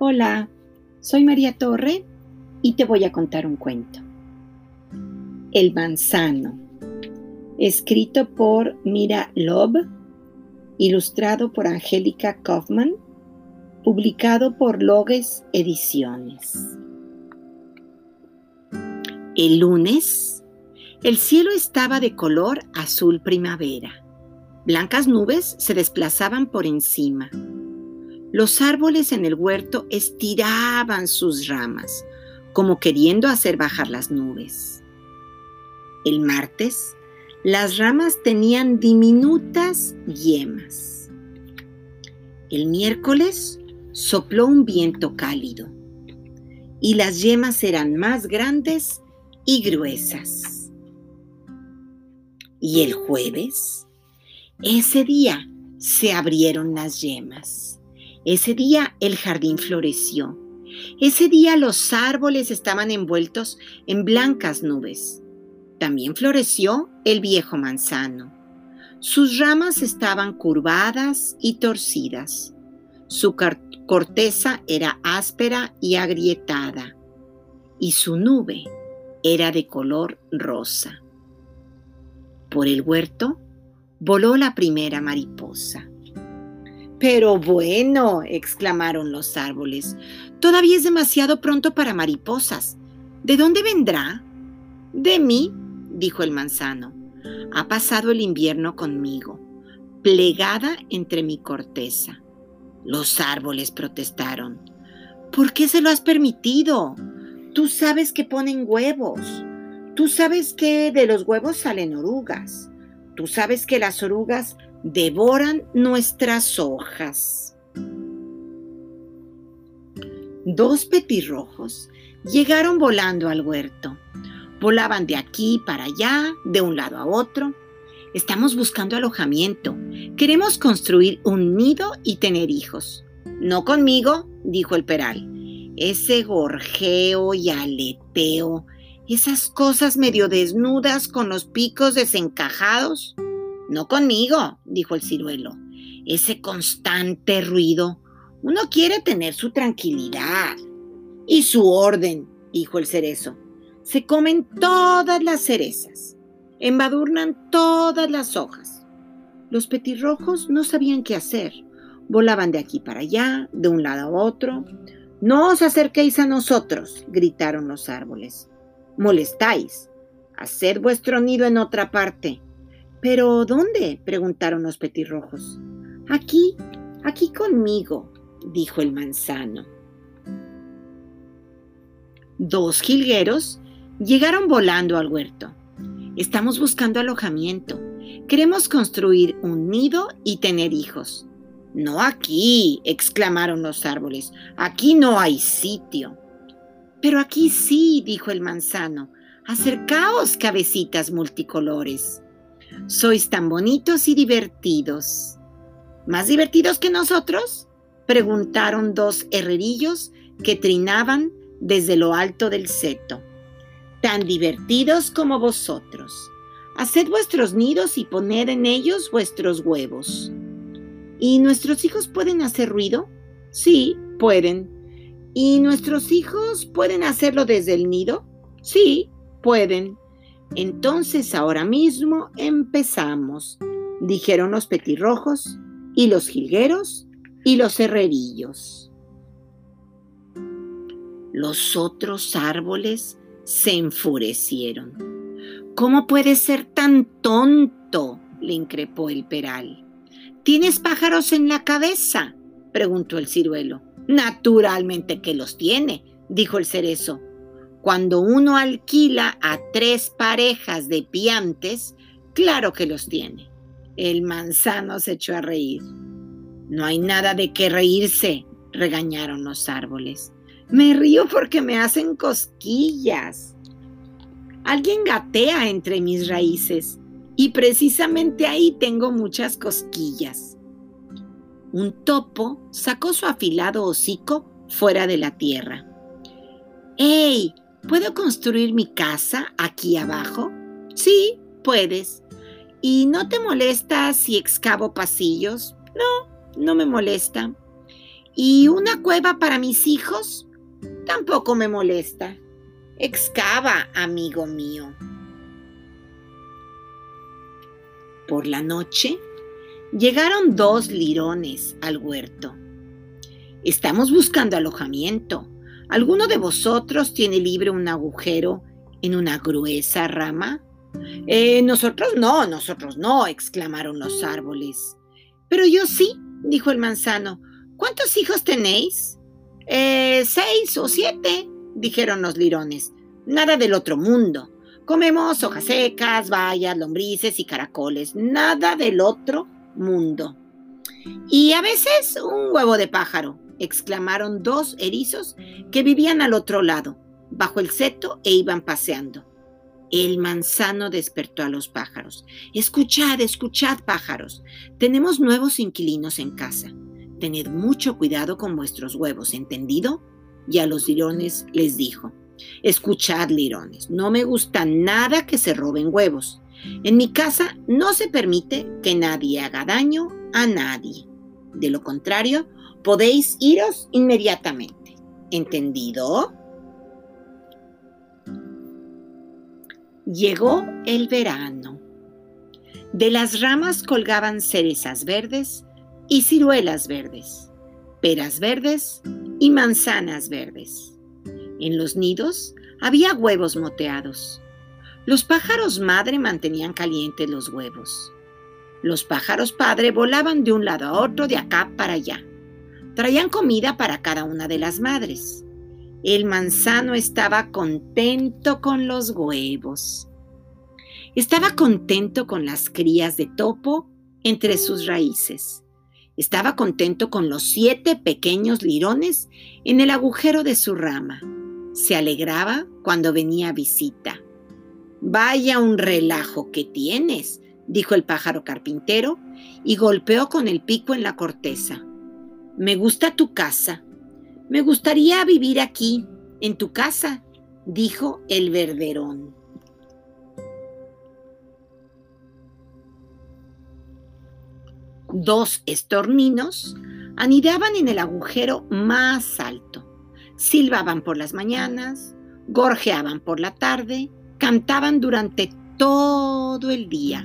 Hola, soy María Torre y te voy a contar un cuento. El manzano, escrito por Mira Loeb, ilustrado por Angélica Kaufman, publicado por Logues Ediciones. El lunes, el cielo estaba de color azul primavera. Blancas nubes se desplazaban por encima. Los árboles en el huerto estiraban sus ramas, como queriendo hacer bajar las nubes. El martes, las ramas tenían diminutas yemas. El miércoles sopló un viento cálido y las yemas eran más grandes y gruesas. Y el jueves, ese día se abrieron las yemas. Ese día el jardín floreció. Ese día los árboles estaban envueltos en blancas nubes. También floreció el viejo manzano. Sus ramas estaban curvadas y torcidas. Su corteza era áspera y agrietada. Y su nube era de color rosa. Por el huerto voló la primera mariposa. Pero bueno, exclamaron los árboles, todavía es demasiado pronto para mariposas. ¿De dónde vendrá? De mí, dijo el manzano. Ha pasado el invierno conmigo, plegada entre mi corteza. Los árboles protestaron. ¿Por qué se lo has permitido? Tú sabes que ponen huevos. Tú sabes que de los huevos salen orugas. Tú sabes que las orugas devoran nuestras hojas. Dos petirrojos llegaron volando al huerto. Volaban de aquí para allá, de un lado a otro. Estamos buscando alojamiento. Queremos construir un nido y tener hijos. No conmigo, dijo el peral. Ese gorjeo y aleteo, esas cosas medio desnudas con los picos desencajados. No conmigo, dijo el ciruelo. Ese constante ruido. Uno quiere tener su tranquilidad. Y su orden, dijo el cerezo. Se comen todas las cerezas. Embadurnan todas las hojas. Los petirrojos no sabían qué hacer. Volaban de aquí para allá, de un lado a otro. No os acerquéis a nosotros, gritaron los árboles. Molestáis. Haced vuestro nido en otra parte. ¿Pero dónde? preguntaron los petirrojos. Aquí, aquí conmigo, dijo el manzano. Dos jilgueros llegaron volando al huerto. Estamos buscando alojamiento. Queremos construir un nido y tener hijos. No aquí, exclamaron los árboles. Aquí no hay sitio. Pero aquí sí, dijo el manzano. Acercaos, cabecitas multicolores. Sois tan bonitos y divertidos. ¿Más divertidos que nosotros? Preguntaron dos herrerillos que trinaban desde lo alto del seto. Tan divertidos como vosotros. Haced vuestros nidos y poned en ellos vuestros huevos. ¿Y nuestros hijos pueden hacer ruido? Sí, pueden. ¿Y nuestros hijos pueden hacerlo desde el nido? Sí, pueden. Entonces ahora mismo empezamos, dijeron los petirrojos y los jilgueros y los herrerillos. Los otros árboles se enfurecieron. ¿Cómo puedes ser tan tonto? le increpó el peral. ¿Tienes pájaros en la cabeza? preguntó el ciruelo. Naturalmente que los tiene, dijo el cerezo. Cuando uno alquila a tres parejas de piantes, claro que los tiene. El manzano se echó a reír. No hay nada de qué reírse, regañaron los árboles. Me río porque me hacen cosquillas. Alguien gatea entre mis raíces y precisamente ahí tengo muchas cosquillas. Un topo sacó su afilado hocico fuera de la tierra. ¡Ey! ¿Puedo construir mi casa aquí abajo? Sí, puedes. ¿Y no te molesta si excavo pasillos? No, no me molesta. ¿Y una cueva para mis hijos? Tampoco me molesta. Excava, amigo mío. Por la noche llegaron dos lirones al huerto. Estamos buscando alojamiento. ¿Alguno de vosotros tiene libre un agujero en una gruesa rama? Eh, nosotros no, nosotros no, exclamaron los árboles. Pero yo sí, dijo el manzano. ¿Cuántos hijos tenéis? Eh, seis o siete, dijeron los lirones. Nada del otro mundo. Comemos hojas secas, bayas, lombrices y caracoles. Nada del otro mundo. Y a veces un huevo de pájaro, exclamaron dos erizos que vivían al otro lado, bajo el seto e iban paseando. El manzano despertó a los pájaros. Escuchad, escuchad, pájaros. Tenemos nuevos inquilinos en casa. Tened mucho cuidado con vuestros huevos, ¿entendido? Y a los lirones les dijo, escuchad, lirones, no me gusta nada que se roben huevos. En mi casa no se permite que nadie haga daño a nadie. De lo contrario, podéis iros inmediatamente. ¿Entendido? Llegó el verano. De las ramas colgaban cerezas verdes y ciruelas verdes, peras verdes y manzanas verdes. En los nidos había huevos moteados. Los pájaros madre mantenían calientes los huevos. Los pájaros padre volaban de un lado a otro, de acá para allá. Traían comida para cada una de las madres. El manzano estaba contento con los huevos. Estaba contento con las crías de topo entre sus raíces. Estaba contento con los siete pequeños lirones en el agujero de su rama. Se alegraba cuando venía visita. Vaya un relajo que tienes, dijo el pájaro carpintero y golpeó con el pico en la corteza. Me gusta tu casa, me gustaría vivir aquí, en tu casa, dijo el verderón. Dos estorninos anidaban en el agujero más alto. Silbaban por las mañanas, gorjeaban por la tarde, cantaban durante todo el día.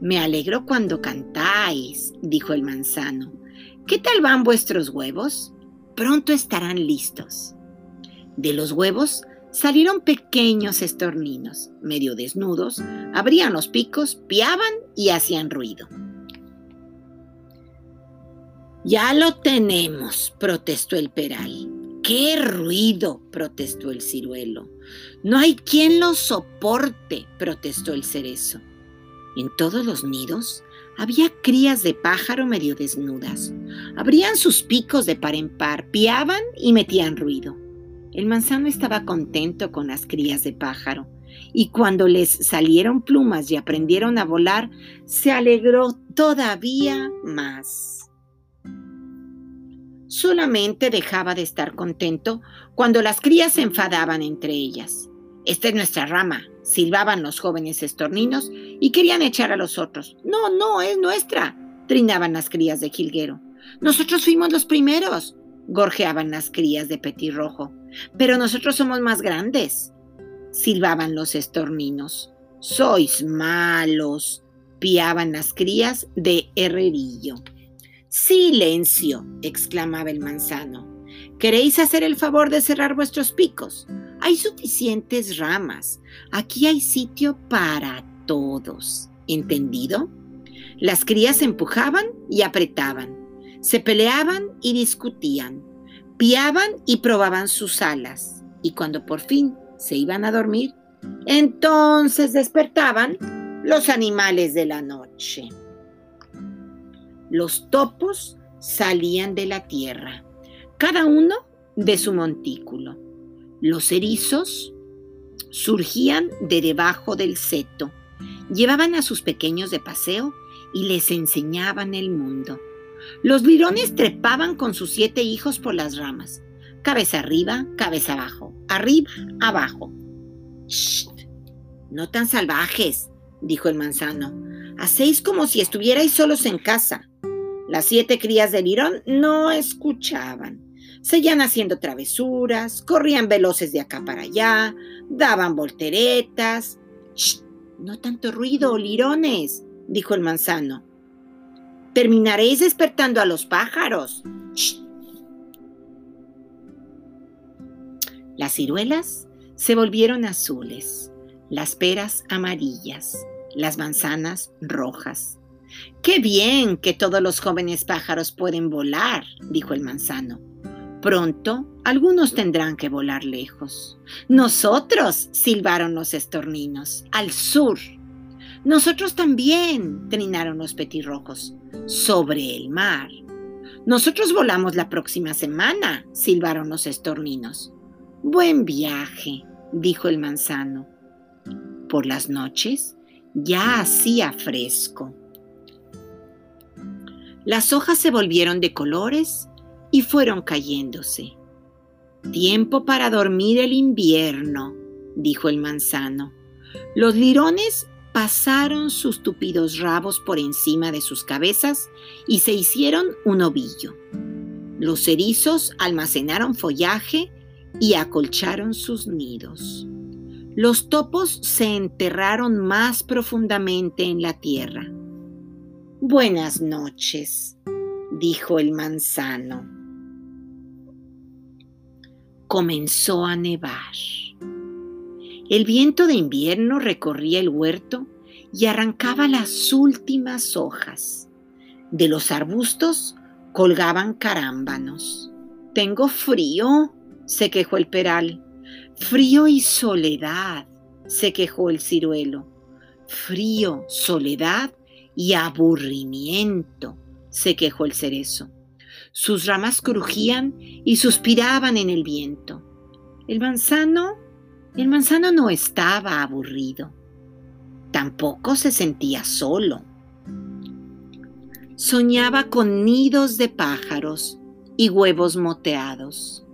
Me alegro cuando cantáis, dijo el manzano. ¿Qué tal van vuestros huevos? pronto estarán listos. De los huevos salieron pequeños estorninos, medio desnudos, abrían los picos, piaban y hacían ruido. Ya lo tenemos, protestó el peral. ¡Qué ruido! protestó el ciruelo. No hay quien lo soporte, protestó el cerezo. En todos los nidos había crías de pájaro medio desnudas. Abrían sus picos de par en par, piaban y metían ruido. El manzano estaba contento con las crías de pájaro, y cuando les salieron plumas y aprendieron a volar, se alegró todavía más. Solamente dejaba de estar contento cuando las crías se enfadaban entre ellas. Esta es nuestra rama, silbaban los jóvenes estorninos y querían echar a los otros. No, no, es nuestra, trinaban las crías de jilguero. Nosotros fuimos los primeros, gorjeaban las crías de petirrojo. Pero nosotros somos más grandes, silbaban los estorninos. Sois malos, piaban las crías de herrerillo. Silencio, exclamaba el manzano. ¿Queréis hacer el favor de cerrar vuestros picos? Hay suficientes ramas. Aquí hay sitio para todos. ¿Entendido? Las crías empujaban y apretaban. Se peleaban y discutían. Piaban y probaban sus alas. Y cuando por fin se iban a dormir, entonces despertaban los animales de la noche. Los topos salían de la tierra, cada uno de su montículo. Los erizos surgían de debajo del seto, llevaban a sus pequeños de paseo y les enseñaban el mundo. Los lirones trepaban con sus siete hijos por las ramas, cabeza arriba, cabeza abajo, arriba, abajo. ¡Shh! No tan salvajes, dijo el manzano. Hacéis como si estuvierais solos en casa. Las siete crías del lirón no escuchaban. Seguían haciendo travesuras, corrían veloces de acá para allá, daban volteretas. ¡Shh! No tanto ruido, lirones, dijo el manzano. Terminaréis despertando a los pájaros. ¡Shh! Las ciruelas se volvieron azules, las peras amarillas, las manzanas rojas. ¡Qué bien que todos los jóvenes pájaros pueden volar! dijo el manzano. Pronto algunos tendrán que volar lejos. Nosotros, silbaron los estorninos, al sur. Nosotros también, trinaron los petirrojos, sobre el mar. Nosotros volamos la próxima semana, silbaron los estorninos. Buen viaje, dijo el manzano. Por las noches ya hacía fresco. Las hojas se volvieron de colores y fueron cayéndose. Tiempo para dormir el invierno, dijo el manzano. Los lirones pasaron sus tupidos rabos por encima de sus cabezas y se hicieron un ovillo. Los erizos almacenaron follaje y acolcharon sus nidos. Los topos se enterraron más profundamente en la tierra. Buenas noches, dijo el manzano. Comenzó a nevar. El viento de invierno recorría el huerto y arrancaba las últimas hojas. De los arbustos colgaban carámbanos. Tengo frío, se quejó el peral. Frío y soledad, se quejó el ciruelo. Frío, soledad y aburrimiento, se quejó el cerezo. Sus ramas crujían y suspiraban en el viento. El manzano, el manzano no estaba aburrido. Tampoco se sentía solo. Soñaba con nidos de pájaros y huevos moteados.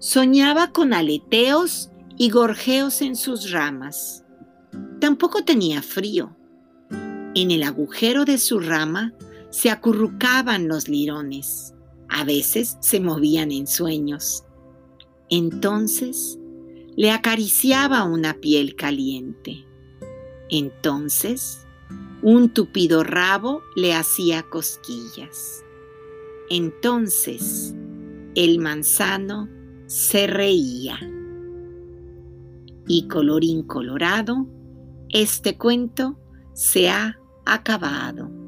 Soñaba con aleteos y gorjeos en sus ramas. Tampoco tenía frío. En el agujero de su rama se acurrucaban los lirones. A veces se movían en sueños. Entonces le acariciaba una piel caliente. Entonces un tupido rabo le hacía cosquillas. Entonces el manzano se reía. Y colorín colorado, este cuento se ha acabado.